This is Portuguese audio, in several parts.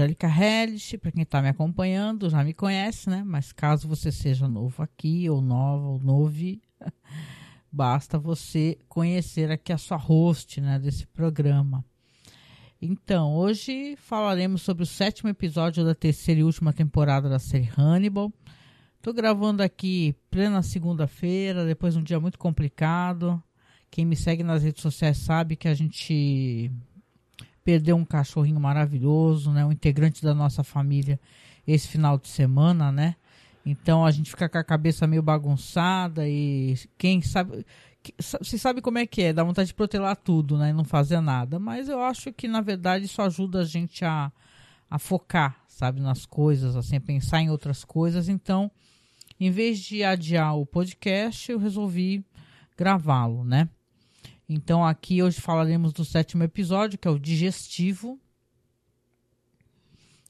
Angélica Hellish, para quem está me acompanhando já me conhece, né? Mas caso você seja novo aqui, ou nova, ou novo, basta você conhecer aqui a sua host né, desse programa. Então, hoje falaremos sobre o sétimo episódio da terceira e última temporada da série Hannibal. Estou gravando aqui plena segunda-feira, depois de um dia muito complicado. Quem me segue nas redes sociais sabe que a gente perdeu um cachorrinho maravilhoso, né? Um integrante da nossa família esse final de semana, né? Então a gente fica com a cabeça meio bagunçada e quem sabe. Você sabe como é que é, dá vontade de protelar tudo, né? E não fazer nada. Mas eu acho que, na verdade, isso ajuda a gente a, a focar, sabe, nas coisas, assim, a pensar em outras coisas. Então, em vez de adiar o podcast, eu resolvi gravá-lo, né? Então aqui hoje falaremos do sétimo episódio, que é o digestivo.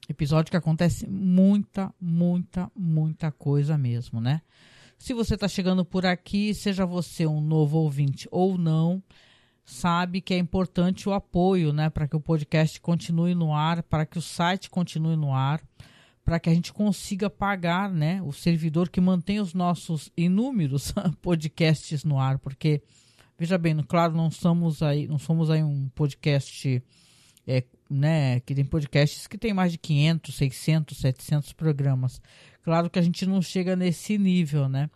Episódio que acontece muita, muita, muita coisa mesmo, né? Se você está chegando por aqui, seja você um novo ouvinte ou não, sabe que é importante o apoio, né, para que o podcast continue no ar, para que o site continue no ar, para que a gente consiga pagar, né, o servidor que mantém os nossos inúmeros podcasts no ar, porque Veja bem, claro, não somos aí, não somos aí um podcast, é, né, que tem podcasts que tem mais de 500, 600, 700 programas. Claro que a gente não chega nesse nível, né?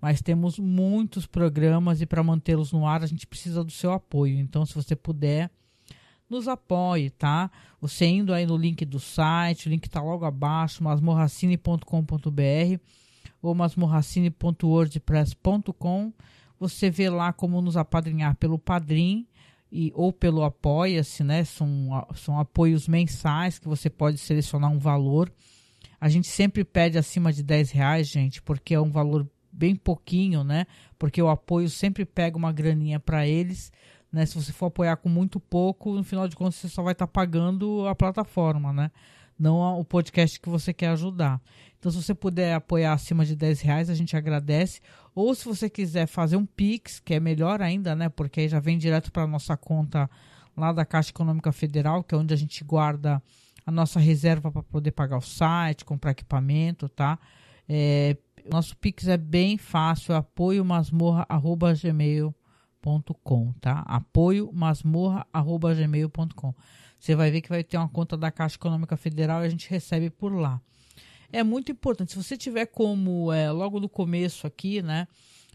Mas temos muitos programas e para mantê-los no ar a gente precisa do seu apoio. Então, se você puder, nos apoie, tá? Você indo aí no link do site, o link está logo abaixo, masmorracine.com.br ou masmorracine.wordpress.com você vê lá como nos apadrinhar pelo Padrim e, ou pelo Apoia-se, né? São, são apoios mensais que você pode selecionar um valor. A gente sempre pede acima de 10 reais, gente, porque é um valor bem pouquinho, né? Porque o apoio sempre pega uma graninha para eles. Né? Se você for apoiar com muito pouco, no final de contas você só vai estar tá pagando a plataforma, né? Não o podcast que você quer ajudar. Então, se você puder apoiar acima de 10 reais, a gente agradece. Ou se você quiser fazer um Pix, que é melhor ainda, né? Porque aí já vem direto para a nossa conta lá da Caixa Econômica Federal, que é onde a gente guarda a nossa reserva para poder pagar o site, comprar equipamento, tá? É, nosso Pix é bem fácil, apoio masmorra.gmail.com, tá? Apoio masmorra.gmail.com. Você vai ver que vai ter uma conta da Caixa Econômica Federal e a gente recebe por lá é muito importante. Se você tiver como é, logo no começo aqui, né?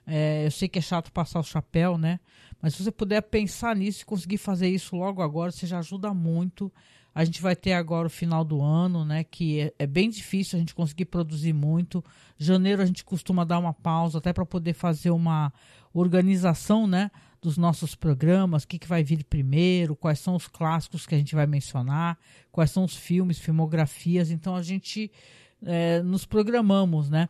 É, eu sei que é chato passar o chapéu, né? Mas se você puder pensar nisso e conseguir fazer isso logo agora, você já ajuda muito. A gente vai ter agora o final do ano, né? Que é, é bem difícil a gente conseguir produzir muito. Janeiro a gente costuma dar uma pausa até para poder fazer uma organização, né? Dos nossos programas, o que, que vai vir primeiro, quais são os clássicos que a gente vai mencionar, quais são os filmes, filmografias. Então a gente é, nos programamos, né?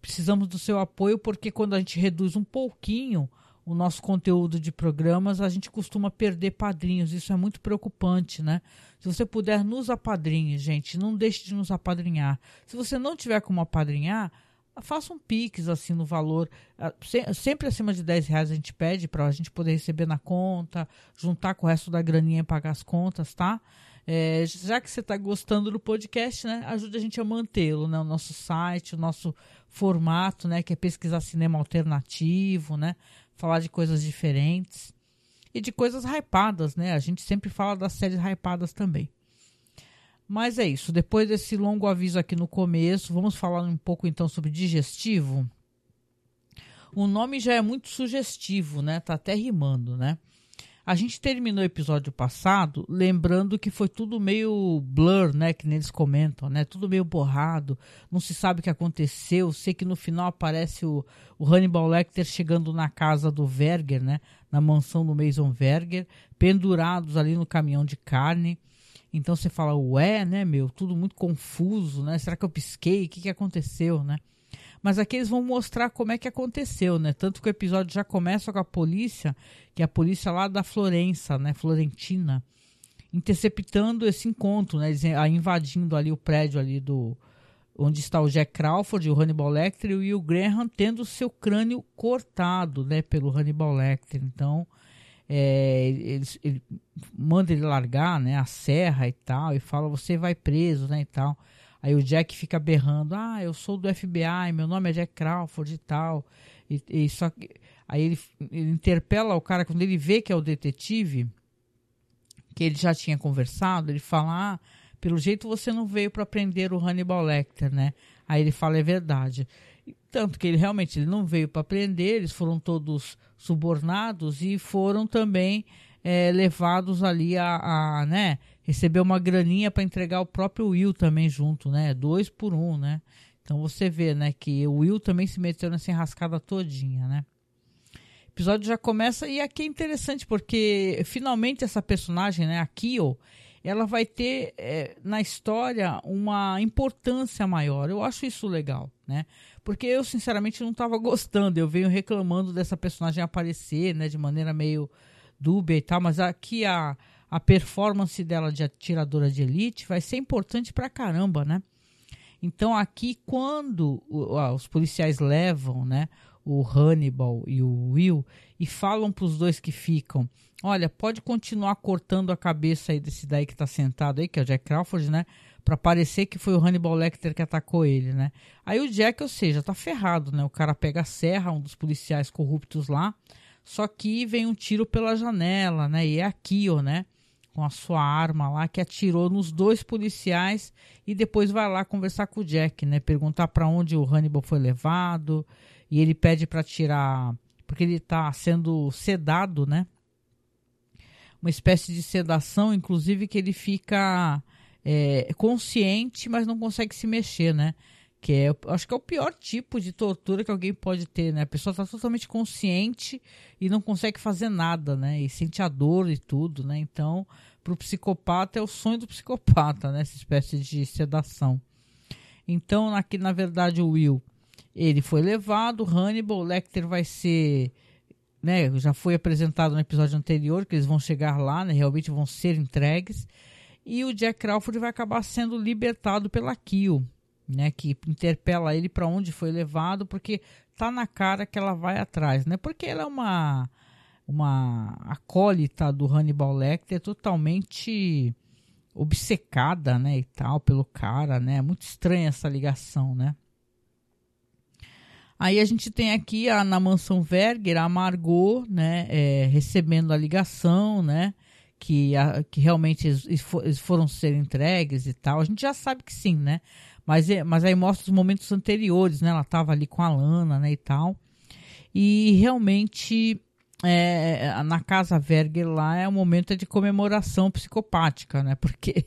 Precisamos do seu apoio porque quando a gente reduz um pouquinho o nosso conteúdo de programas, a gente costuma perder padrinhos. Isso é muito preocupante, né? Se você puder, nos apadrinhe, gente. Não deixe de nos apadrinhar. Se você não tiver como apadrinhar, faça um Pix assim no valor. Ah, sempre acima de 10 reais a gente pede para a gente poder receber na conta, juntar com o resto da graninha e pagar as contas, tá? É, já que você está gostando do podcast, né, ajude a gente a mantê-lo, né, o nosso site, o nosso formato, né, que é pesquisar cinema alternativo, né, falar de coisas diferentes e de coisas hypadas, né, a gente sempre fala das séries hypadas também. Mas é isso, depois desse longo aviso aqui no começo, vamos falar um pouco então sobre digestivo. O nome já é muito sugestivo, né, tá até rimando, né. A gente terminou o episódio passado lembrando que foi tudo meio blur, né? Que eles comentam, né? Tudo meio borrado, não se sabe o que aconteceu. Sei que no final aparece o, o Hannibal Lecter chegando na casa do Verger, né? Na mansão do Mason Verger, pendurados ali no caminhão de carne. Então você fala, ué, né, meu? Tudo muito confuso, né? Será que eu pisquei? O que, que aconteceu, né? Mas aqui eles vão mostrar como é que aconteceu, né? Tanto que o episódio já começa com a polícia, que é a polícia lá da Florença, né? Florentina, interceptando esse encontro, né? Eles invadindo ali o prédio ali do onde está o Jack Crawford, o Hannibal Lecter e o Graham tendo seu crânio cortado, né? Pelo Hannibal Lecter. Então é, ele, ele, manda ele largar, né, a serra e tal, e fala, você vai preso, né, e tal. Aí o Jack fica berrando, ah, eu sou do FBI, meu nome é Jack Crawford e tal. E, e só que, aí ele, ele interpela o cara, quando ele vê que é o detetive, que ele já tinha conversado, ele fala, ah, pelo jeito você não veio para prender o Hannibal Lecter, né? Aí ele fala, é verdade. Tanto que ele realmente ele não veio para prender, eles foram todos subornados e foram também é, levados ali a, a, né, receber uma graninha para entregar o próprio Will também junto, né? Dois por um, né? Então você vê, né, que o Will também se meteu nessa enrascada todinha, né? O episódio já começa e aqui é interessante porque finalmente essa personagem, né, a Kyo, ela vai ter é, na história uma importância maior. Eu acho isso legal, né? Porque eu, sinceramente, não estava gostando. Eu venho reclamando dessa personagem aparecer, né? De maneira meio dúbia e tal. Mas aqui a, a performance dela de atiradora de elite vai ser importante pra caramba, né? Então aqui, quando os policiais levam, né? O Hannibal e o Will e falam para os dois que ficam olha, pode continuar cortando a cabeça aí desse daí que tá sentado aí, que é o Jack Crawford, né? Pra parecer que foi o Hannibal Lecter que atacou ele, né? Aí o Jack, ou seja, tá ferrado, né? O cara pega a serra, um dos policiais corruptos lá, só que vem um tiro pela janela, né? E é aqui, ó, né? Com a sua arma lá, que atirou nos dois policiais e depois vai lá conversar com o Jack, né? Perguntar para onde o Hannibal foi levado e ele pede para tirar, porque ele tá sendo sedado, né? uma espécie de sedação, inclusive que ele fica é, consciente, mas não consegue se mexer, né? Que é, acho que é o pior tipo de tortura que alguém pode ter, né? A pessoa está totalmente consciente e não consegue fazer nada, né? E sente a dor e tudo, né? Então, para o psicopata é o sonho do psicopata, né? Essa espécie de sedação. Então, aqui na verdade o Will, ele foi levado, Hannibal Lecter vai ser né, já foi apresentado no episódio anterior que eles vão chegar lá, né, realmente vão ser entregues. E o Jack Crawford vai acabar sendo libertado pela Kill, né, que interpela ele para onde foi levado, porque tá na cara que ela vai atrás, né? Porque ela é uma uma acólita do Hannibal Lecter totalmente obcecada, né, e tal, pelo cara, né? Muito estranha essa ligação, né? Aí a gente tem aqui a, na mansão Verger a Margot, né, é, recebendo a ligação, né, que, a, que realmente eles, eles, foram ser entregues e tal. A gente já sabe que sim, né, mas, é, mas aí mostra os momentos anteriores, né, ela estava ali com a Lana, né, e tal. E realmente é, na casa Verger lá é um momento de comemoração psicopática, né, porque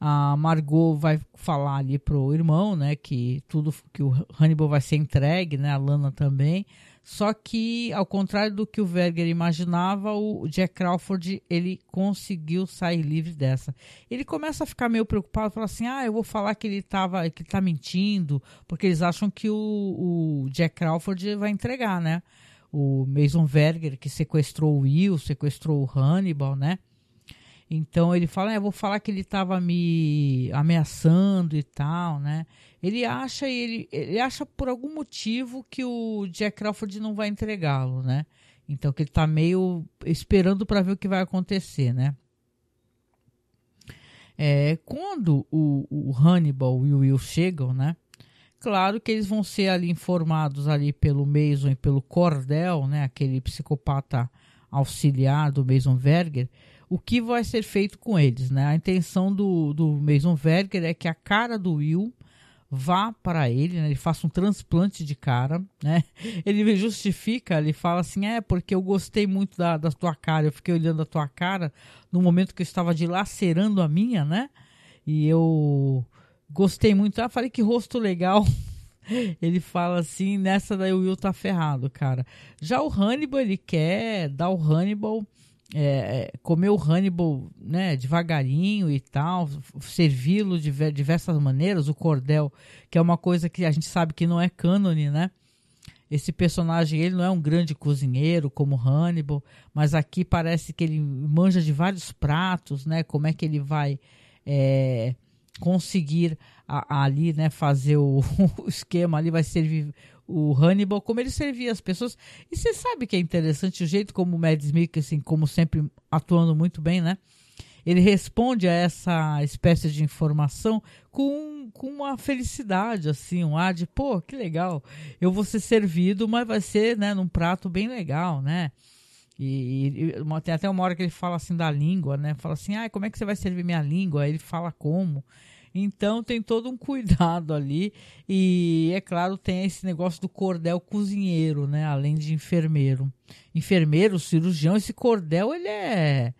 a Margot vai falar ali pro irmão, né, que tudo que o Hannibal vai ser entregue, né, a Lana também. Só que, ao contrário do que o Verger imaginava, o Jack Crawford ele conseguiu sair livre dessa. Ele começa a ficar meio preocupado, fala assim: "Ah, eu vou falar que ele tava, que tá mentindo", porque eles acham que o, o Jack Crawford vai entregar, né? O Mason Verger que sequestrou o Will, sequestrou o Hannibal, né? Então ele fala, ah, eu vou falar que ele estava me ameaçando e tal, né? Ele acha ele, ele acha por algum motivo que o Jack Crawford não vai entregá-lo, né? Então que ele está meio esperando para ver o que vai acontecer, né? É, quando o, o Hannibal e o Will chegam, né? Claro que eles vão ser ali informados ali pelo Mason e pelo Cordell, né? Aquele psicopata auxiliar do Mason Verger o que vai ser feito com eles. Né? A intenção do, do Mason Verger é que a cara do Will vá para ele, né? ele faça um transplante de cara, né? Ele justifica, ele fala assim, é porque eu gostei muito da, da tua cara, eu fiquei olhando a tua cara no momento que eu estava dilacerando a minha, né? E eu gostei muito, ah, falei que rosto legal. Ele fala assim, nessa daí o Will tá ferrado, cara. Já o Hannibal, ele quer dar o Hannibal é, é, comer o Hannibal né, devagarinho e tal, servi-lo de diversas maneiras, o cordel, que é uma coisa que a gente sabe que não é cânone, né? Esse personagem, ele não é um grande cozinheiro como Hannibal, mas aqui parece que ele manja de vários pratos, né? Como é que ele vai é, conseguir a, a ali, né, fazer o, o, esquema ali, vai servir o Hannibal, como ele servia as pessoas. E você sabe que é interessante o jeito como o Mads Mikkelsen, como sempre atuando muito bem, né? Ele responde a essa espécie de informação com, com uma felicidade, assim, um ar de, pô, que legal, eu vou ser servido, mas vai ser, né, num prato bem legal, né? E, e, tem até uma hora que ele fala assim da língua, né? Fala assim, ah, como é que você vai servir minha língua? Aí ele fala como. Então tem todo um cuidado ali. E é claro, tem esse negócio do cordel cozinheiro, né? Além de enfermeiro. Enfermeiro, cirurgião, esse cordel, ele é.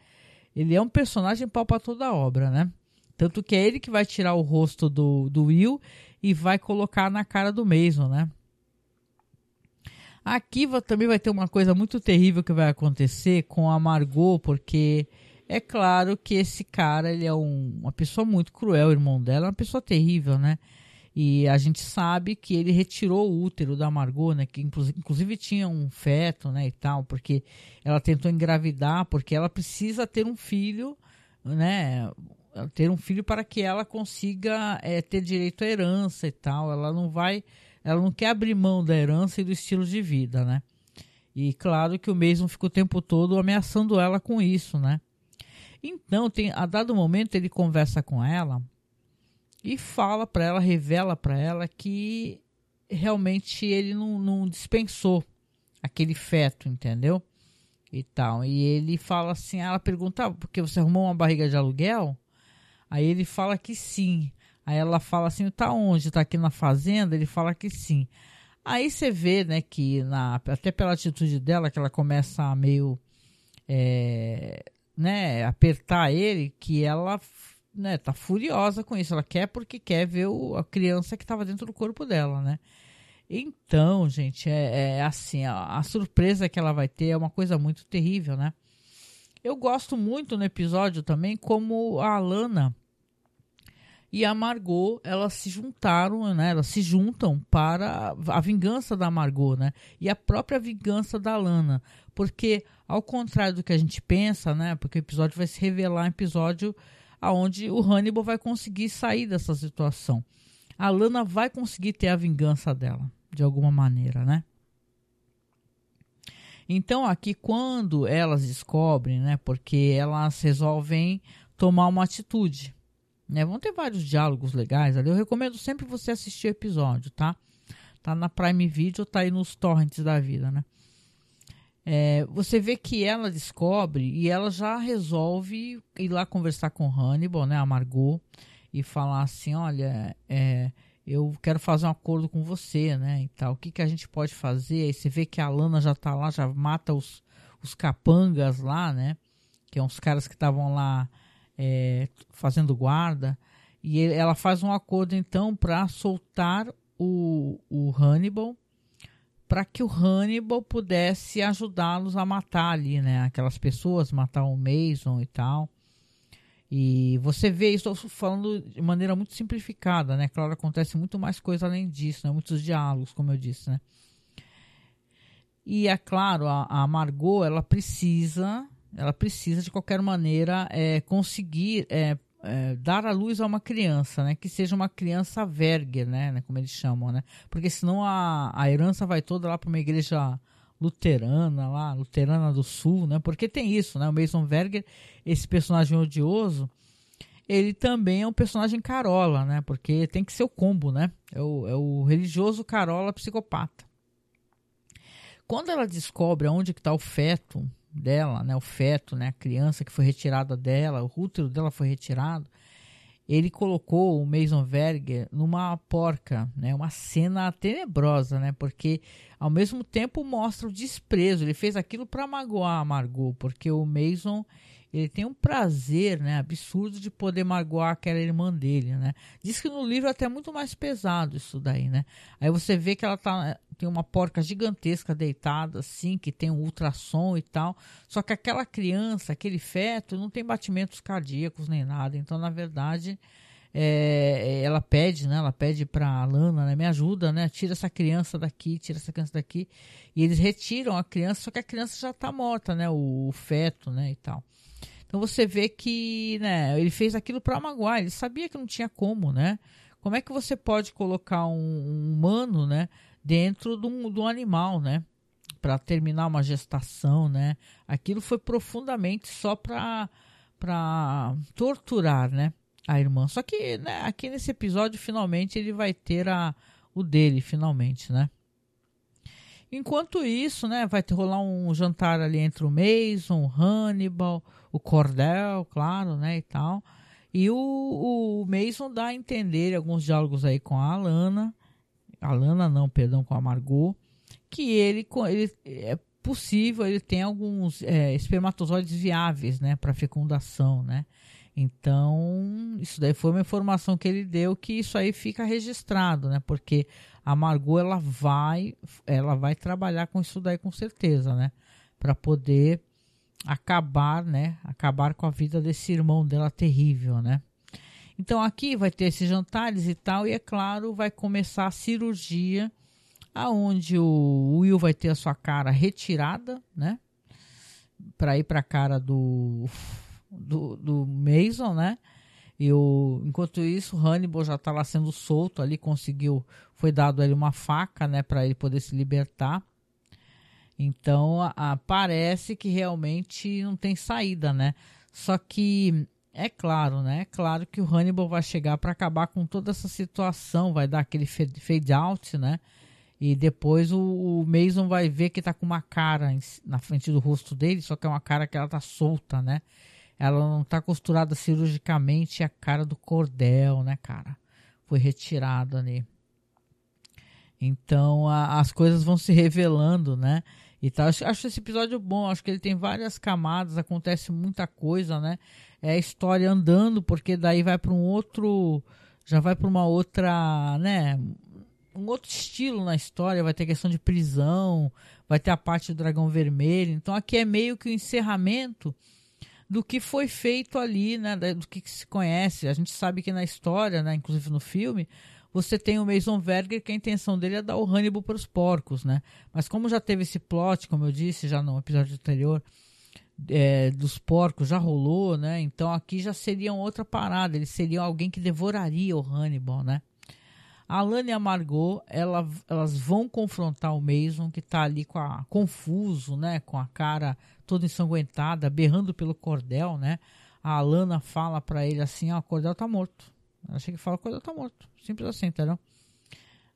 Ele é um personagem pau pra toda a obra, né? Tanto que é ele que vai tirar o rosto do, do Will e vai colocar na cara do Mason, né? Aqui também vai ter uma coisa muito terrível que vai acontecer com a Margot, porque é claro que esse cara ele é um, uma pessoa muito cruel, o irmão dela é uma pessoa terrível, né? E a gente sabe que ele retirou o útero da Margot, né? Que inclusive, tinha um feto, né? E tal, porque ela tentou engravidar, porque ela precisa ter um filho, né? Ter um filho para que ela consiga é, ter direito à herança e tal. Ela não vai ela não quer abrir mão da herança e do estilo de vida, né? E claro que o mesmo fica o tempo todo ameaçando ela com isso, né? Então, tem, a dado momento, ele conversa com ela e fala para ela, revela para ela que realmente ele não, não, dispensou aquele feto, entendeu? E tal. E ele fala assim, ela pergunta, ah, porque você arrumou uma barriga de aluguel? Aí ele fala que sim. Aí ela fala assim, tá onde? Tá aqui na fazenda? Ele fala que sim. Aí você vê, né, que na, até pela atitude dela, que ela começa a meio, é, né, apertar ele, que ela, né, tá furiosa com isso. Ela quer porque quer ver o, a criança que estava dentro do corpo dela, né. Então, gente, é, é assim, a, a, surpresa que ela vai ter é uma coisa muito terrível, né. Eu gosto muito no episódio também como a Alana e a Margot, elas se juntaram, né? Elas se juntam para a vingança da Margot, né? E a própria vingança da Lana. Porque, ao contrário do que a gente pensa, né? Porque o episódio vai se revelar um episódio aonde o Hannibal vai conseguir sair dessa situação. A Lana vai conseguir ter a vingança dela, de alguma maneira, né? Então, aqui, quando elas descobrem, né? Porque elas resolvem tomar uma atitude né? Vão ter vários diálogos legais ali. Eu recomendo sempre você assistir o episódio, tá? Tá na Prime Video, tá aí nos torrents da vida, né? É, você vê que ela descobre e ela já resolve ir lá conversar com Hannibal, né, a Margot, e falar assim, olha, é, eu quero fazer um acordo com você, né, e tal. O que, que a gente pode fazer? Aí você vê que a Lana já tá lá, já mata os, os capangas lá, né, que são os caras que estavam lá é, fazendo guarda, e ela faz um acordo então para soltar o, o Hannibal, para que o Hannibal pudesse ajudá-los a matar ali, né? Aquelas pessoas, matar o Mason e tal. E você vê isso falando de maneira muito simplificada, né? Claro, acontece muito mais coisa além disso, né? Muitos diálogos, como eu disse, né? E é claro, a, a Margot, ela precisa ela precisa de qualquer maneira é, conseguir é, é, dar a luz a uma criança, né? Que seja uma criança verger, né? né como eles chamam, né? Porque senão a, a herança vai toda lá para uma igreja luterana lá, luterana do sul, né? Porque tem isso, né? O Mason Verger, esse personagem odioso, ele também é um personagem carola, né? Porque tem que ser o combo, né? É o, é o religioso carola psicopata. Quando ela descobre onde está o feto dela, né, o feto, né, a criança que foi retirada dela, o útero dela foi retirado, ele colocou o Mason Verger numa porca, né, uma cena tenebrosa, né, porque ao mesmo tempo mostra o desprezo. Ele fez aquilo para magoar a Margot, porque o Mason ele tem um prazer, né, absurdo de poder magoar aquela irmã dele, né? Diz que no livro é até muito mais pesado isso daí, né? Aí você vê que ela tá tem uma porca gigantesca deitada assim, que tem um ultrassom e tal. Só que aquela criança, aquele feto, não tem batimentos cardíacos nem nada. Então, na verdade, é, ela pede, né? Ela pede para Lana, né? Me ajuda, né? Tira essa criança daqui, tira essa criança daqui. E eles retiram a criança, só que a criança já está morta, né? O, o, feto, né? E tal. Então você vê que, né? Ele fez aquilo para magoar. Ele sabia que não tinha como, né? Como é que você pode colocar um, um humano, né? dentro do, do animal, né? Para terminar uma gestação, né? Aquilo foi profundamente só para para torturar, né? A irmã. Só que né, aqui nesse episódio finalmente ele vai ter a, o dele, finalmente, né? Enquanto isso, né, vai rolar um jantar ali entre o Mason, o Hannibal, o Cordell, claro, né, e tal. E o, o Mason dá a entender alguns diálogos aí com a Alana, Alana não, perdão, com a Margot, que ele, ele é possível, ele tem alguns é, espermatozoides viáveis, né, para fecundação, né. Então, isso daí foi uma informação que ele deu que isso aí fica registrado, né? Porque a Margot ela vai, ela vai trabalhar com isso daí com certeza, né? Para poder acabar, né? Acabar com a vida desse irmão dela terrível, né? Então aqui vai ter esses jantares e tal, e é claro, vai começar a cirurgia, aonde o Will vai ter a sua cara retirada, né? Para ir para a cara do do, do Mason, né? E o, enquanto isso, Hannibal já está lá sendo solto ali, conseguiu, foi dado ele uma faca, né, para ele poder se libertar. Então, a, a, parece que realmente não tem saída, né? Só que é claro, né? É claro que o Hannibal vai chegar para acabar com toda essa situação, vai dar aquele fade out, né? E depois o, o Mason vai ver que tá com uma cara na frente do rosto dele, só que é uma cara que ela tá solta, né? Ela não tá costurada cirurgicamente a cara do cordel, né, cara? Foi retirada ali. Então a, as coisas vão se revelando, né? E tal. Acho, acho esse episódio bom, acho que ele tem várias camadas, acontece muita coisa, né? É a história andando, porque daí vai para um outro. Já vai para uma outra, né? Um outro estilo na história, vai ter questão de prisão, vai ter a parte do dragão vermelho. Então aqui é meio que o encerramento do que foi feito ali, né, do que, se conhece. A gente sabe que na história, né, inclusive no filme, você tem o Mason Verger que a intenção dele é dar o Hannibal para os porcos, né? Mas como já teve esse plot, como eu disse já no episódio anterior, é, dos porcos já rolou, né? Então aqui já seriam outra parada. Eles seriam alguém que devoraria o Hannibal, né? A Alana e a Margot, ela, elas vão confrontar o Mason, que está ali com a, confuso, né? Com a cara toda ensanguentada, berrando pelo cordel, né? A Alana fala para ele assim, ó, o cordel tá morto. Ela chega e fala, o cordel tá morto. Simples assim, entendeu?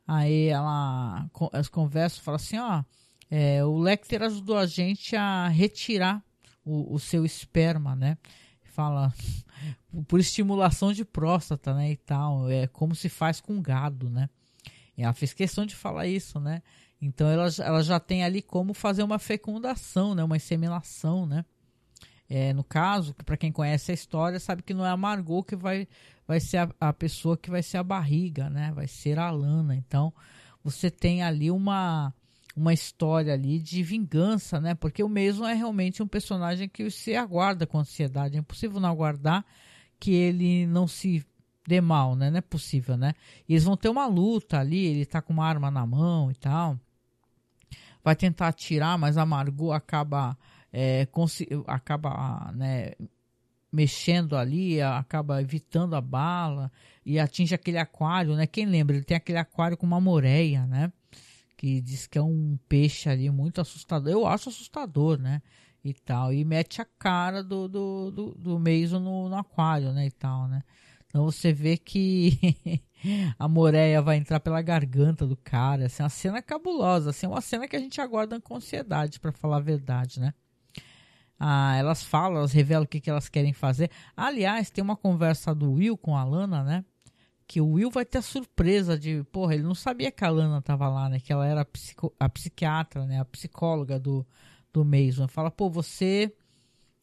Aí ela, as conversas, fala assim, ó, é, o Lecter ajudou a gente a retirar o, o seu esperma, né? Fala por estimulação de próstata, né, e tal. É como se faz com gado, né? E ela fez questão de falar isso, né? Então ela, ela já tem ali como fazer uma fecundação, né? Uma inseminação, né? É, no caso, para quem conhece a história, sabe que não é a Margot que vai, vai ser a, a, pessoa que vai ser a barriga, né? Vai ser a Lana. Então, você tem ali uma, uma história ali de vingança, né? Porque o mesmo é realmente um personagem que você aguarda com ansiedade. É impossível não aguardar que ele não se dê mal, né? Não é possível, né? Eles vão ter uma luta ali, ele tá com uma arma na mão e tal. Vai tentar atirar, mas a Margot acaba é, acaba né, mexendo ali, acaba evitando a bala e atinge aquele aquário, né? Quem lembra? Ele tem aquele aquário com uma moreia, né? Que diz que é um peixe ali muito assustador. Eu acho assustador, né? E tal. E mete a cara do, do, do, do Mason no, no aquário, né? E tal, né? Então você vê que a Moreia vai entrar pela garganta do cara. Assim, uma cena cabulosa. Assim, uma cena que a gente aguarda com ansiedade, para falar a verdade, né? Ah, elas falam, elas revelam o que, que elas querem fazer. Aliás, tem uma conversa do Will com a Lana, né? Que o Will vai ter a surpresa de, porra, ele não sabia que a Lana tava lá, né? Que ela era a, psico, a psiquiatra, né? A psicóloga do, do Mason. Fala, pô, você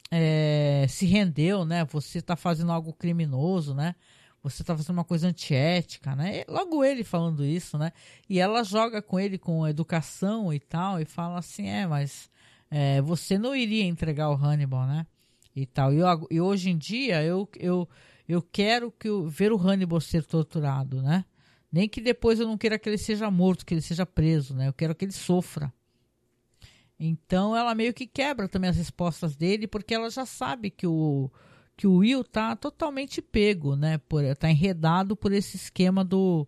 é, se rendeu, né? Você está fazendo algo criminoso, né? Você está fazendo uma coisa antiética, né? E logo ele falando isso, né? E ela joga com ele com educação e tal, e fala assim, é, mas é, você não iria entregar o Hannibal, né? E tal. E, eu, e hoje em dia eu, eu, eu quero que eu, ver o Hannibal ser torturado, né? Nem que depois eu não queira que ele seja morto, que ele seja preso, né? Eu quero que ele sofra. Então ela meio que quebra também as respostas dele, porque ela já sabe que o, que o Will tá totalmente pego, né? Por, tá enredado por esse esquema do,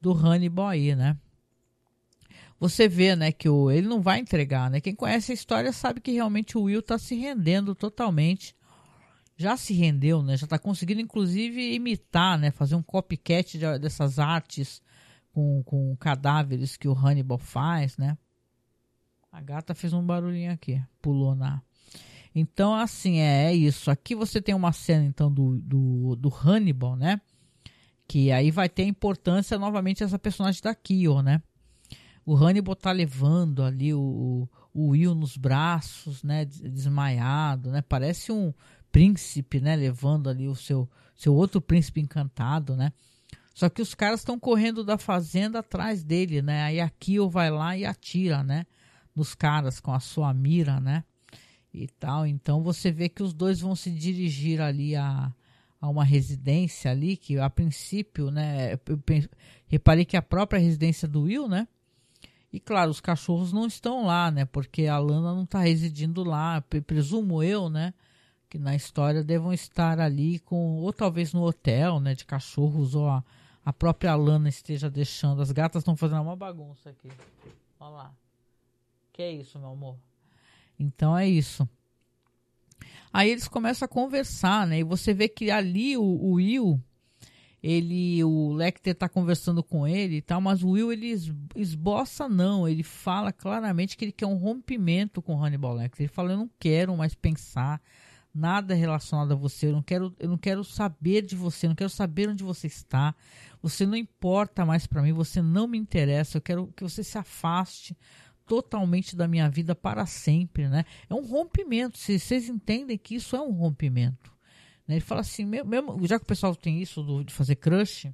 do Hannibal aí, né? você vê, né, que o, ele não vai entregar, né? Quem conhece a história sabe que realmente o Will tá se rendendo totalmente. Já se rendeu, né? Já tá conseguindo, inclusive, imitar, né? Fazer um copycat de, dessas artes com, com cadáveres que o Hannibal faz, né? A gata fez um barulhinho aqui, pulou na. Então, assim, é, é isso. Aqui você tem uma cena, então, do, do, do Hannibal, né? Que aí vai ter importância novamente essa personagem da Kyo, né? O Hannibal tá levando ali o, o Will nos braços, né? Desmaiado, né? Parece um príncipe, né? Levando ali o seu, seu outro príncipe encantado, né? Só que os caras estão correndo da fazenda atrás dele, né? Aí a Kyo vai lá e atira, né? Nos caras com a sua mira, né? E tal. Então você vê que os dois vão se dirigir ali a, a uma residência ali, que a princípio, né? Reparei que a própria residência do Will, né? E claro, os cachorros não estão lá, né? Porque a Lana não está residindo lá, presumo eu, né? Que na história devam estar ali com, ou talvez no hotel, né? De cachorros, ou a, a própria Lana esteja deixando. As gatas estão fazendo uma bagunça aqui. Olha lá. Que é isso, meu amor? Então é isso. Aí eles começam a conversar, né? E você vê que ali o, o Will ele o Lecter tá conversando com ele e tal, mas o Will ele esboça não, ele fala claramente que ele quer um rompimento com Hannibal Lecter. Ele fala eu não quero mais pensar nada relacionado a você, eu não quero eu não quero saber de você, eu não quero saber onde você está. Você não importa mais para mim, você não me interessa. Eu quero que você se afaste totalmente da minha vida para sempre, né? É um rompimento. Vocês entendem que isso é um rompimento. Né? Ele fala assim, mesmo, já que o pessoal tem isso do, de fazer crush,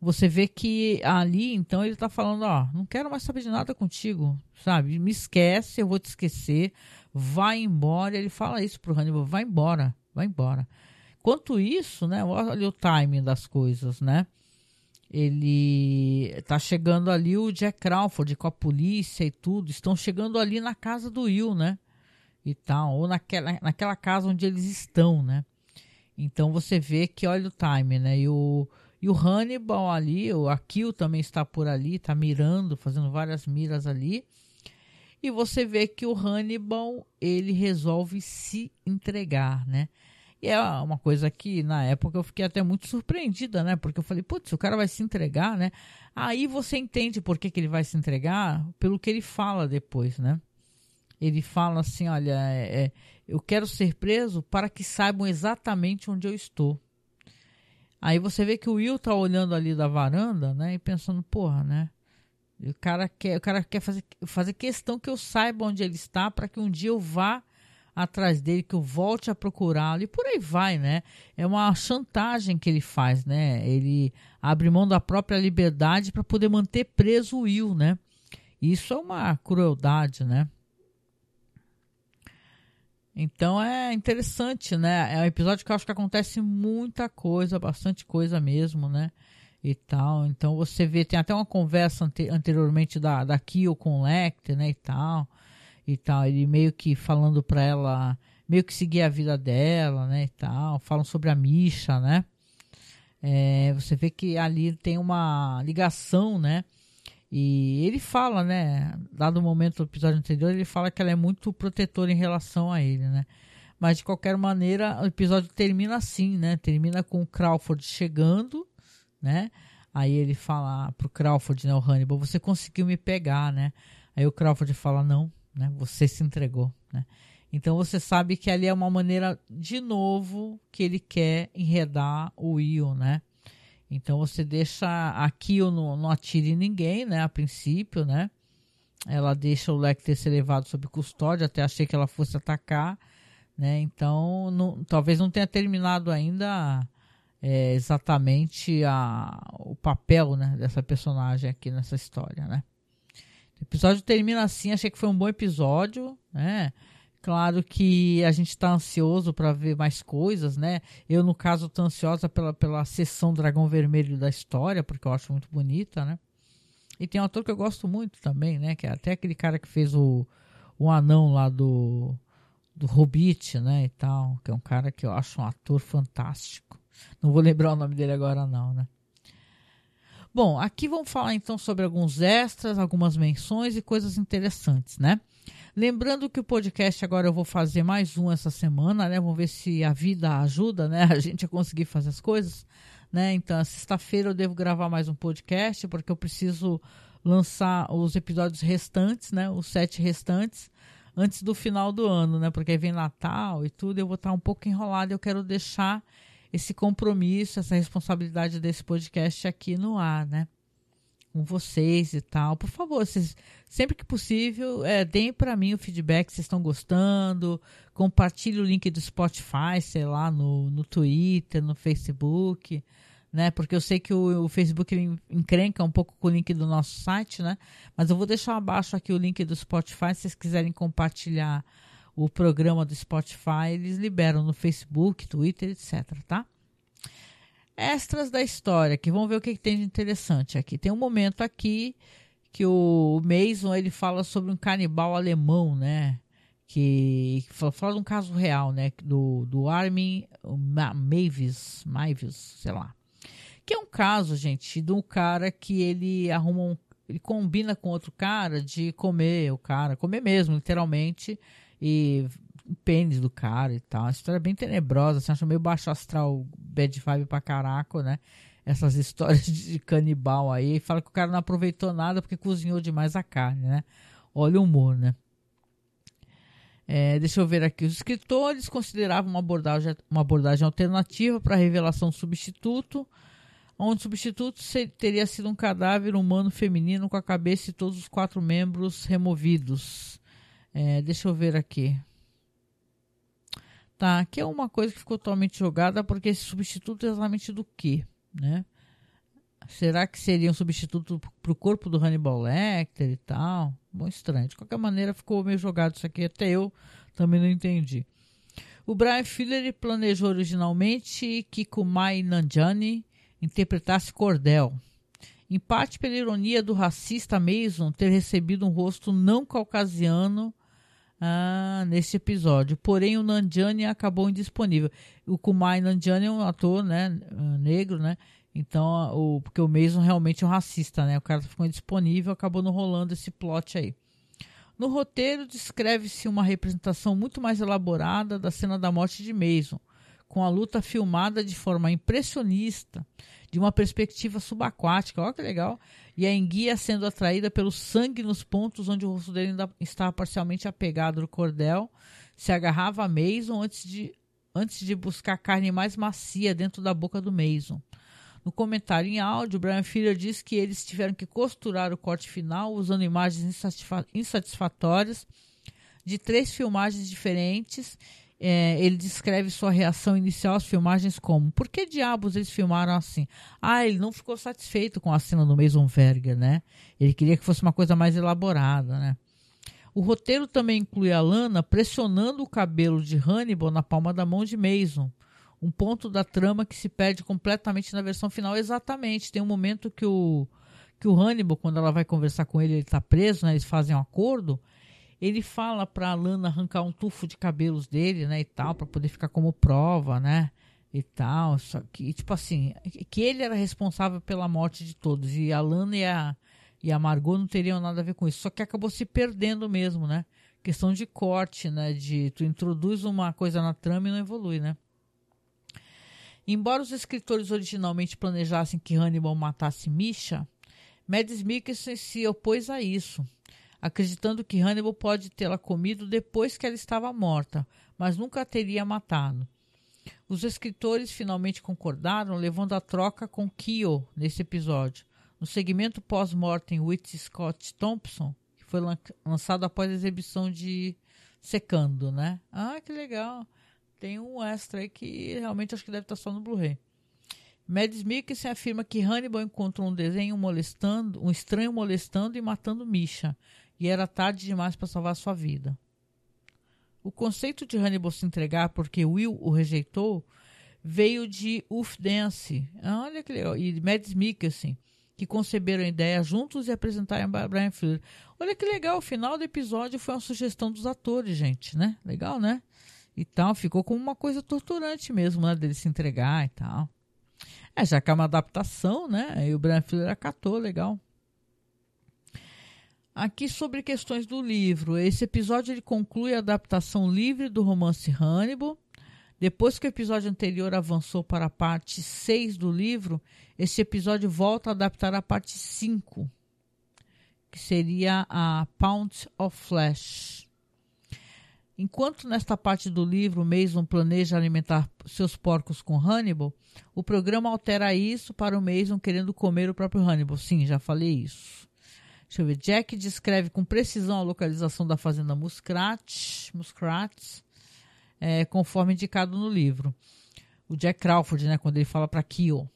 você vê que ali, então, ele está falando, ó, não quero mais saber de nada contigo, sabe? Me esquece, eu vou te esquecer, vai embora. Ele fala isso pro Hannibal, vai embora, vai embora. Quanto isso, né, olha o timing das coisas, né? Ele tá chegando ali o Jack Crawford com a polícia e tudo, estão chegando ali na casa do Will, né? e tal, ou naquela, naquela casa onde eles estão, né? Então você vê que olha o time, né? E o, e o Hannibal ali, o Akil também está por ali, está mirando, fazendo várias miras ali. E você vê que o Hannibal, ele resolve se entregar, né? E é uma coisa que na época eu fiquei até muito surpreendida, né? Porque eu falei, putz, o cara vai se entregar, né? Aí você entende por que, que ele vai se entregar pelo que ele fala depois, né? ele fala assim: Olha, é, é, eu quero ser preso para que saibam exatamente onde eu estou. Aí você vê que o Will tá olhando ali da varanda, né? E pensando, porra, né? O cara quer, o cara quer fazer, fazer questão que eu saiba onde ele está para que um dia eu vá atrás dele, que eu volte a procurá-lo e por aí vai, né? É uma chantagem que ele faz, né? Ele abre mão da própria liberdade para poder manter preso o Will, né? Isso é uma crueldade, né? Então é interessante, né? É um episódio que eu acho que acontece muita coisa, bastante coisa mesmo, né? E tal. Então você vê, tem até uma conversa ante anteriormente da, da Kyo com o Lecter, né? E tal. E tal. Ele meio que falando pra ela, meio que seguir a vida dela, né? E tal. Falam sobre a Misha, né? É, você vê que ali tem uma ligação, né? E ele fala, né? Dado o momento do episódio anterior, ele fala que ela é muito protetora em relação a ele, né? Mas de qualquer maneira, o episódio termina assim, né? Termina com o Crawford chegando, né? Aí ele fala pro Crawford, né? O Hannibal, você conseguiu me pegar, né? Aí o Crawford fala, não, né? Você se entregou, né? Então você sabe que ali é uma maneira, de novo, que ele quer enredar o Will, né? Então você deixa aqui eu não, não atire ninguém, né? A princípio, né? Ela deixa o Lecter ser levado sob custódia, até achei que ela fosse atacar, né? Então não, talvez não tenha terminado ainda é, exatamente a, o papel né, dessa personagem aqui nessa história, né? O episódio termina assim, achei que foi um bom episódio, né? Claro que a gente está ansioso para ver mais coisas, né? Eu, no caso, estou ansiosa pela, pela sessão Dragão Vermelho da história, porque eu acho muito bonita, né? E tem um ator que eu gosto muito também, né? Que é até aquele cara que fez o, o anão lá do, do Hobbit, né? E tal. Que é um cara que eu acho um ator fantástico. Não vou lembrar o nome dele agora, não, né? Bom, aqui vamos falar então sobre alguns extras, algumas menções e coisas interessantes, né? Lembrando que o podcast agora eu vou fazer mais um essa semana, né? Vamos ver se a vida ajuda, né? A gente a conseguir fazer as coisas, né? Então, sexta-feira eu devo gravar mais um podcast, porque eu preciso lançar os episódios restantes, né? Os sete restantes, antes do final do ano, né? Porque aí vem Natal e tudo, eu vou estar um pouco enrolado. Eu quero deixar esse compromisso, essa responsabilidade desse podcast aqui no ar, né? Com vocês e tal. Por favor, vocês, sempre que possível, é, deem para mim o feedback se vocês estão gostando. Compartilhe o link do Spotify, sei lá, no, no Twitter, no Facebook né? Porque eu sei que o, o Facebook encrenca um pouco com o link do nosso site, né? Mas eu vou deixar abaixo aqui o link do Spotify, se vocês quiserem compartilhar o programa do Spotify, eles liberam no Facebook, Twitter, etc, tá? Extras da história, que vamos ver o que, que tem de interessante aqui. Tem um momento aqui que o Mason ele fala sobre um canibal alemão, né? Que, que fala, de um caso real, né? Do, do Armin Mavis, Mavis, sei lá. Que é um caso, gente, de um cara que ele arruma um. Ele combina com outro cara de comer o cara, comer mesmo, literalmente, e o pênis do cara e tal. Uma história bem tenebrosa, você acha meio baixo astral, bad vibe pra caraca, né? Essas histórias de canibal aí. Fala que o cara não aproveitou nada porque cozinhou demais a carne, né? Olha o humor, né? É, deixa eu ver aqui. Os escritores consideravam uma abordagem, uma abordagem alternativa para a revelação do substituto onde o substituto teria sido um cadáver humano feminino com a cabeça e todos os quatro membros removidos. É, deixa eu ver aqui. Tá, aqui é uma coisa que ficou totalmente jogada, porque esse substituto é exatamente do que, né? Será que seria um substituto para o corpo do Hannibal Lecter e tal? Bom, estranho. De qualquer maneira, ficou meio jogado isso aqui. Até eu também não entendi. O Brian Filler planejou originalmente que Kumai Nanjani interpretasse Cordel. Em parte pela ironia do racista Mason ter recebido um rosto não caucasiano ah, nesse episódio. Porém, o Nanjiani acabou indisponível. O Kumai Nanjiani é um ator né, ah, negro, né? Então, o, porque o Mason realmente é um racista, né? O cara ficou indisponível, acabou não rolando esse plot aí. No roteiro, descreve-se uma representação muito mais elaborada da cena da morte de Mason, com a luta filmada de forma impressionista, de uma perspectiva subaquática. Olha que legal. E a enguia sendo atraída pelo sangue nos pontos onde o rosto dele ainda estava parcialmente apegado no cordel, se agarrava a Mason antes de, antes de buscar carne mais macia dentro da boca do Mason. No comentário em áudio, Brian Filler diz que eles tiveram que costurar o corte final usando imagens insatisfatórias de três filmagens diferentes é, ele descreve sua reação inicial às filmagens como: por que diabos eles filmaram assim? Ah, ele não ficou satisfeito com a cena do Mason Verger, né? Ele queria que fosse uma coisa mais elaborada, né? O roteiro também inclui a Lana pressionando o cabelo de Hannibal na palma da mão de Mason. Um ponto da trama que se perde completamente na versão final. Exatamente. Tem um momento que o, que o Hannibal, quando ela vai conversar com ele, ele está preso, né? Eles fazem um acordo ele fala para Lana arrancar um tufo de cabelos dele, né, e tal, para poder ficar como prova, né, e tal. Só que, tipo assim, que ele era responsável pela morte de todos e a Lana e a, e a Margot não teriam nada a ver com isso. Só que acabou se perdendo mesmo, né? Questão de corte, né, de tu introduz uma coisa na trama e não evolui, né? Embora os escritores originalmente planejassem que Hannibal matasse Misha, Mads Mikkelsen se opôs a isso acreditando que Hannibal pode tê-la comido depois que ela estava morta, mas nunca a teria matado. Os escritores finalmente concordaram, levando a troca com Kyo nesse episódio. No segmento pós-mortem with Scott Thompson, que foi lançado após a exibição de Secando, né? Ah, que legal. Tem um extra aí que realmente acho que deve estar só no Blu-ray. Mads Mikkelsen afirma que Hannibal encontrou um desenho molestando, um estranho molestando e matando Misha, e era tarde demais para salvar sua vida. O conceito de Hannibal se entregar porque Will o rejeitou veio de Uff Dance olha que legal, e Mads Mikkelsen, que conceberam a ideia juntos e apresentaram a Brian Fuller. Olha que legal, o final do episódio foi uma sugestão dos atores, gente, né? Legal, né? E tal, ficou como uma coisa torturante mesmo, né? Dele se entregar e tal. É, já que é uma adaptação, né? E o Brian Fuller acatou, legal. Aqui sobre questões do livro. Esse episódio ele conclui a adaptação livre do romance Hannibal. Depois que o episódio anterior avançou para a parte 6 do livro, este episódio volta a adaptar a parte 5, que seria a Pound of Flesh. Enquanto nesta parte do livro Mason planeja alimentar seus porcos com Hannibal, o programa altera isso para o Mason querendo comer o próprio Hannibal. Sim, já falei isso. Deixa eu ver. Jack descreve com precisão a localização da fazenda Muskrat, Muskrat é, conforme indicado no livro. O Jack Crawford, né, quando ele fala para Keel.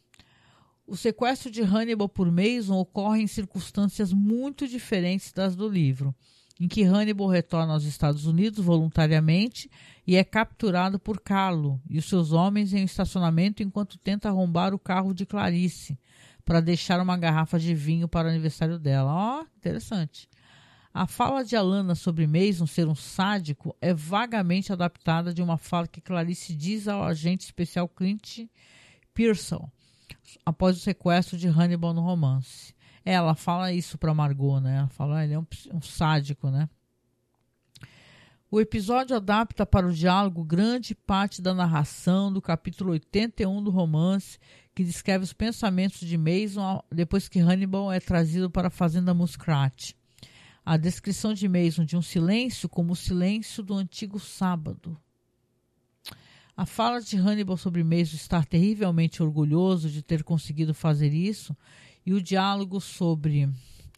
O sequestro de Hannibal por Mason ocorre em circunstâncias muito diferentes das do livro, em que Hannibal retorna aos Estados Unidos voluntariamente e é capturado por Carlo e os seus homens em um estacionamento enquanto tenta arrombar o carro de Clarice, para deixar uma garrafa de vinho para o aniversário dela. Ó, oh, interessante. A fala de Alana sobre Mason ser um sádico é vagamente adaptada de uma fala que Clarice diz ao agente especial Clint Pearson após o sequestro de Hannibal no romance. Ela fala isso para Margot, né? Ela fala, ah, ele é um, um sádico, né? O episódio adapta para o diálogo grande parte da narração do capítulo 81 do romance, que descreve os pensamentos de Mason depois que Hannibal é trazido para a fazenda Muskrat. A descrição de Mason de um silêncio como o silêncio do antigo sábado. A fala de Hannibal sobre Mason estar terrivelmente orgulhoso de ter conseguido fazer isso e o diálogo sobre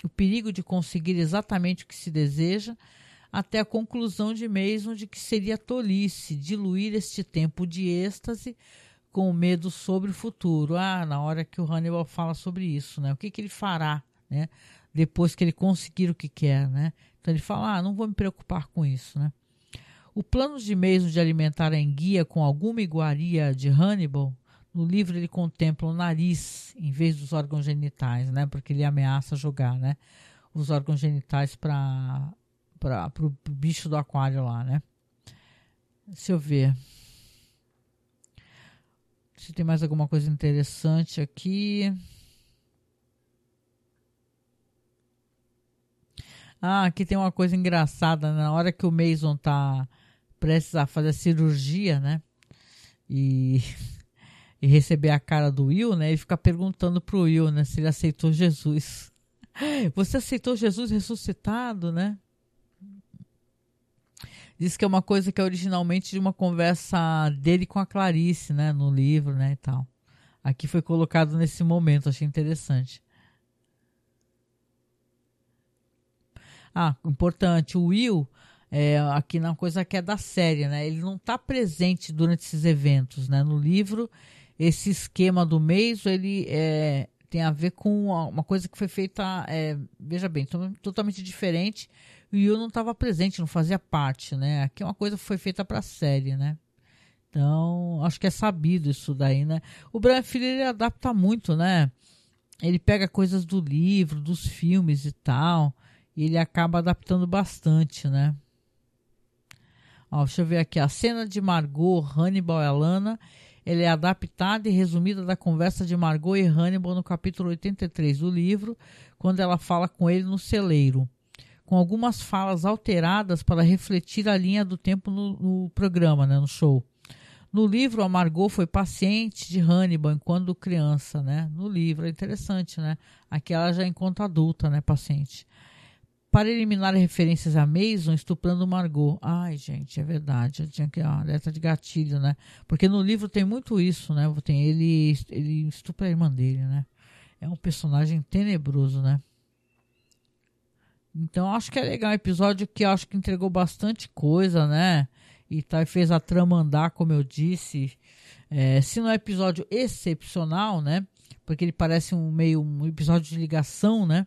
o perigo de conseguir exatamente o que se deseja até a conclusão de Mason de que seria tolice diluir este tempo de êxtase com medo sobre o futuro. Ah, na hora que o Hannibal fala sobre isso, né? O que, que ele fará, né? Depois que ele conseguir o que quer, né? Então ele fala, ah, não vou me preocupar com isso, né? O plano de Mason de alimentar a enguia com alguma iguaria de Hannibal, no livro ele contempla o nariz em vez dos órgãos genitais, né? Porque ele ameaça jogar, né? Os órgãos genitais para para o bicho do aquário lá, né? Deixa eu ver. Se tem mais alguma coisa interessante aqui. Ah, aqui tem uma coisa engraçada. Né? Na hora que o Mason tá prestes a fazer a cirurgia, né? E, e receber a cara do Will, né? Ele fica perguntando pro Will, né? Se ele aceitou Jesus. Você aceitou Jesus ressuscitado, né? Diz que é uma coisa que é originalmente de uma conversa dele com a Clarice, né, no livro, né, e tal. Aqui foi colocado nesse momento, achei interessante. Ah, importante, o Will, é, aqui na coisa que é da série, né, ele não está presente durante esses eventos, né, no livro, esse esquema do mês, ele é, tem a ver com uma coisa que foi feita, é, veja bem, totalmente diferente o Yu não estava presente, não fazia parte, né? Aqui é uma coisa foi feita para a série, né? Então, acho que é sabido isso daí, né? O Brian ele adapta muito, né? Ele pega coisas do livro, dos filmes e tal, e ele acaba adaptando bastante, né? Ó, deixa eu ver aqui, a cena de Margot, Hannibal e Alana, ele é adaptada e resumida da conversa de Margot e Hannibal no capítulo 83 do livro, quando ela fala com ele no celeiro com algumas falas alteradas para refletir a linha do tempo no, no programa, né, no show. No livro, a Margot foi paciente de Hannibal enquanto criança, né? No livro, é interessante, né? Aqui ela já encontra adulta, né? Paciente. Para eliminar referências a Mason estuprando Margot. Ai, gente, é verdade. Eu tinha que. Ah, alerta de gatilho, né? Porque no livro tem muito isso, né? Tem ele, ele estupra a irmã dele, né? É um personagem tenebroso, né? Então acho que é legal, um episódio que acho que entregou bastante coisa, né? E tá, fez a trama andar, como eu disse. É, se não é episódio excepcional, né? Porque ele parece um meio um episódio de ligação, né?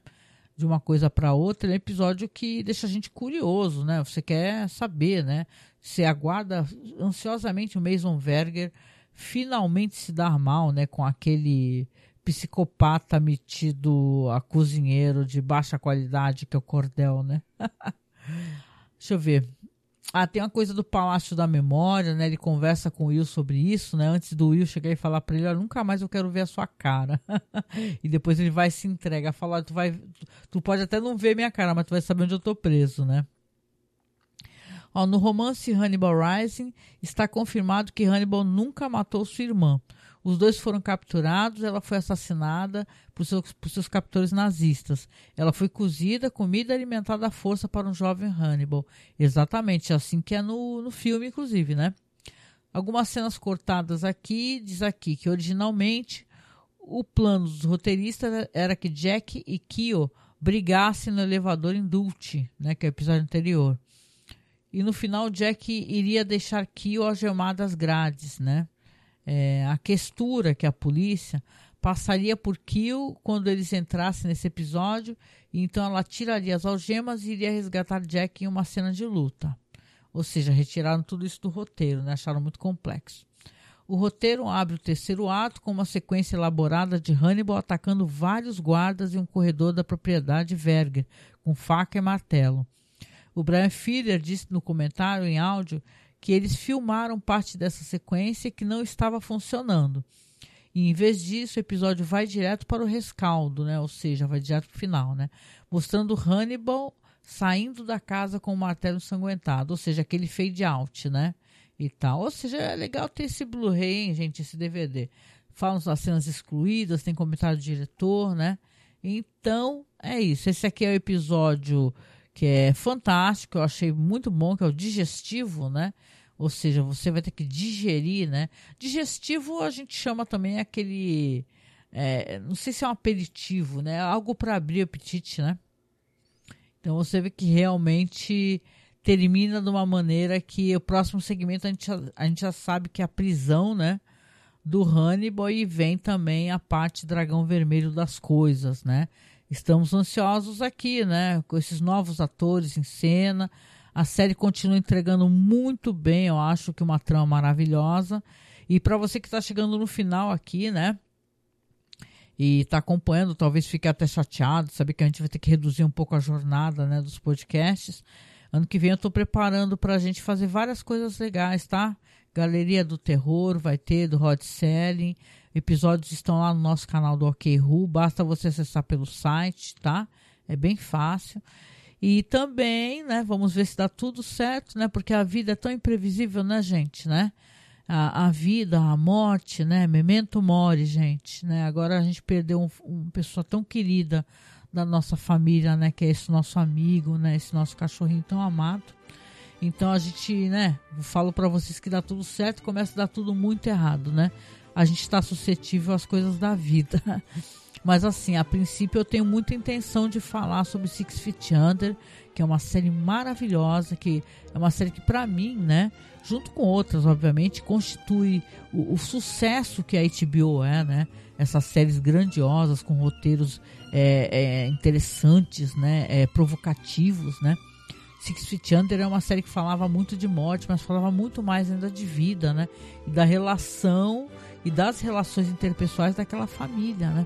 De uma coisa para outra, ele é um episódio que deixa a gente curioso, né? Você quer saber, né? Você aguarda ansiosamente o Mason Verger finalmente se dar mal, né? Com aquele psicopata metido a cozinheiro de baixa qualidade, que é o Cordel, né? Deixa eu ver. ah, tem uma coisa do Palácio da Memória, né? Ele conversa com o Will sobre isso, né? Antes do Will chegar e falar para ele, nunca mais eu quero ver a sua cara. e depois ele vai se entrega, falar, tu vai, tu, pode até não ver minha cara, mas tu vai saber onde eu tô preso, né? Ó, no romance Hannibal Rising está confirmado que Hannibal nunca matou sua irmã. Os dois foram capturados, ela foi assassinada por seus, por seus captores nazistas. Ela foi cozida, comida e alimentada à força para um jovem Hannibal. Exatamente, assim que é no, no filme, inclusive, né? Algumas cenas cortadas aqui, diz aqui que originalmente o plano dos roteiristas era que Jack e Kyo brigassem no elevador em Dulce, né, que é o episódio anterior. E no final Jack iria deixar Kyo algemada às grades, né? É, a questura que a polícia passaria por Kill quando eles entrassem nesse episódio, e então ela tiraria as algemas e iria resgatar Jack em uma cena de luta. Ou seja, retiraram tudo isso do roteiro, né? acharam muito complexo. O roteiro abre o terceiro ato com uma sequência elaborada de Hannibal atacando vários guardas em um corredor da propriedade Verger, com faca e martelo. O Brian Filler disse no comentário em áudio que eles filmaram parte dessa sequência que não estava funcionando. E em vez disso, o episódio vai direto para o rescaldo, né? Ou seja, vai direto para o final, né? Mostrando Hannibal saindo da casa com o martelo ensanguentado, ou seja, aquele fade out, né? E tal. Ou seja, é legal ter esse Blu-ray, gente, esse DVD. Falam das cenas excluídas, tem comentário do diretor, né? Então, é isso. Esse aqui é o episódio que é fantástico, eu achei muito bom, que é o digestivo, né? Ou seja, você vai ter que digerir, né? Digestivo a gente chama também aquele. É, não sei se é um aperitivo, né? Algo para abrir o apetite, né? Então você vê que realmente termina de uma maneira que o próximo segmento a gente, a gente já sabe que é a prisão, né? Do Hannibal e vem também a parte dragão vermelho das coisas, né? Estamos ansiosos aqui, né? Com esses novos atores em cena. A série continua entregando muito bem, eu acho que uma trama maravilhosa. E para você que está chegando no final aqui, né? E está acompanhando, talvez fique até chateado, saber que a gente vai ter que reduzir um pouco a jornada né, dos podcasts. Ano que vem eu estou preparando para a gente fazer várias coisas legais, tá? Galeria do Terror vai ter, do Hot Selling. Episódios estão lá no nosso canal do OKRU, basta você acessar pelo site, tá? É bem fácil. E também, né, vamos ver se dá tudo certo, né? Porque a vida é tão imprevisível, né, gente, né? A, a vida, a morte, né? Memento mori, gente, né? Agora a gente perdeu um, uma pessoa tão querida da nossa família, né? Que é esse nosso amigo, né? Esse nosso cachorrinho tão amado. Então a gente, né? Falo para vocês que dá tudo certo, começa a dar tudo muito errado, né? A gente está suscetível às coisas da vida. Mas assim, a princípio eu tenho muita intenção de falar sobre Six Feet Under, que é uma série maravilhosa, que é uma série que para mim, né, junto com outras, obviamente, constitui o, o, sucesso que a HBO é, né? Essas séries grandiosas com roteiros é, é, interessantes, né, é, provocativos, né? Six Feet Under é uma série que falava muito de morte, mas falava muito mais ainda de vida, né? E da relação e das relações interpessoais daquela família, né?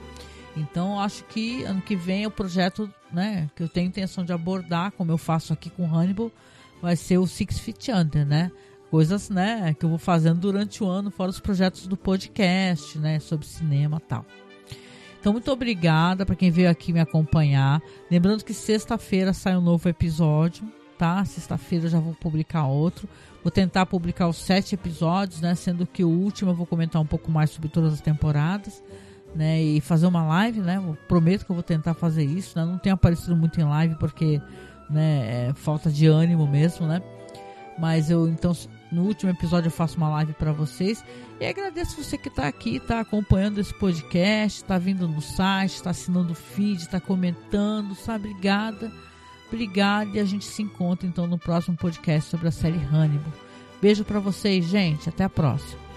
Então, acho que ano que vem o projeto, né, que eu tenho intenção de abordar, como eu faço aqui com Hannibal, vai ser o Six Feet Under, né? Coisas, né, que eu vou fazendo durante o ano, fora os projetos do podcast, né, sobre cinema e tal. Então, muito obrigada para quem veio aqui me acompanhar. Lembrando que sexta-feira sai um novo episódio, tá? Sexta-feira eu já vou publicar outro. Vou tentar publicar os sete episódios, né? Sendo que o último eu vou comentar um pouco mais sobre todas as temporadas né, e fazer uma live, né? Eu prometo que eu vou tentar fazer isso, né? Não tenho aparecido muito em live porque, né, é falta de ânimo mesmo, né? Mas eu então no último episódio eu faço uma live para vocês e agradeço você que está aqui, está acompanhando esse podcast, está vindo no site, está assinando o feed, está comentando, sabe? Obrigada, obrigada e a gente se encontra então no próximo podcast sobre a série Hannibal. Beijo para vocês, gente. Até a próxima.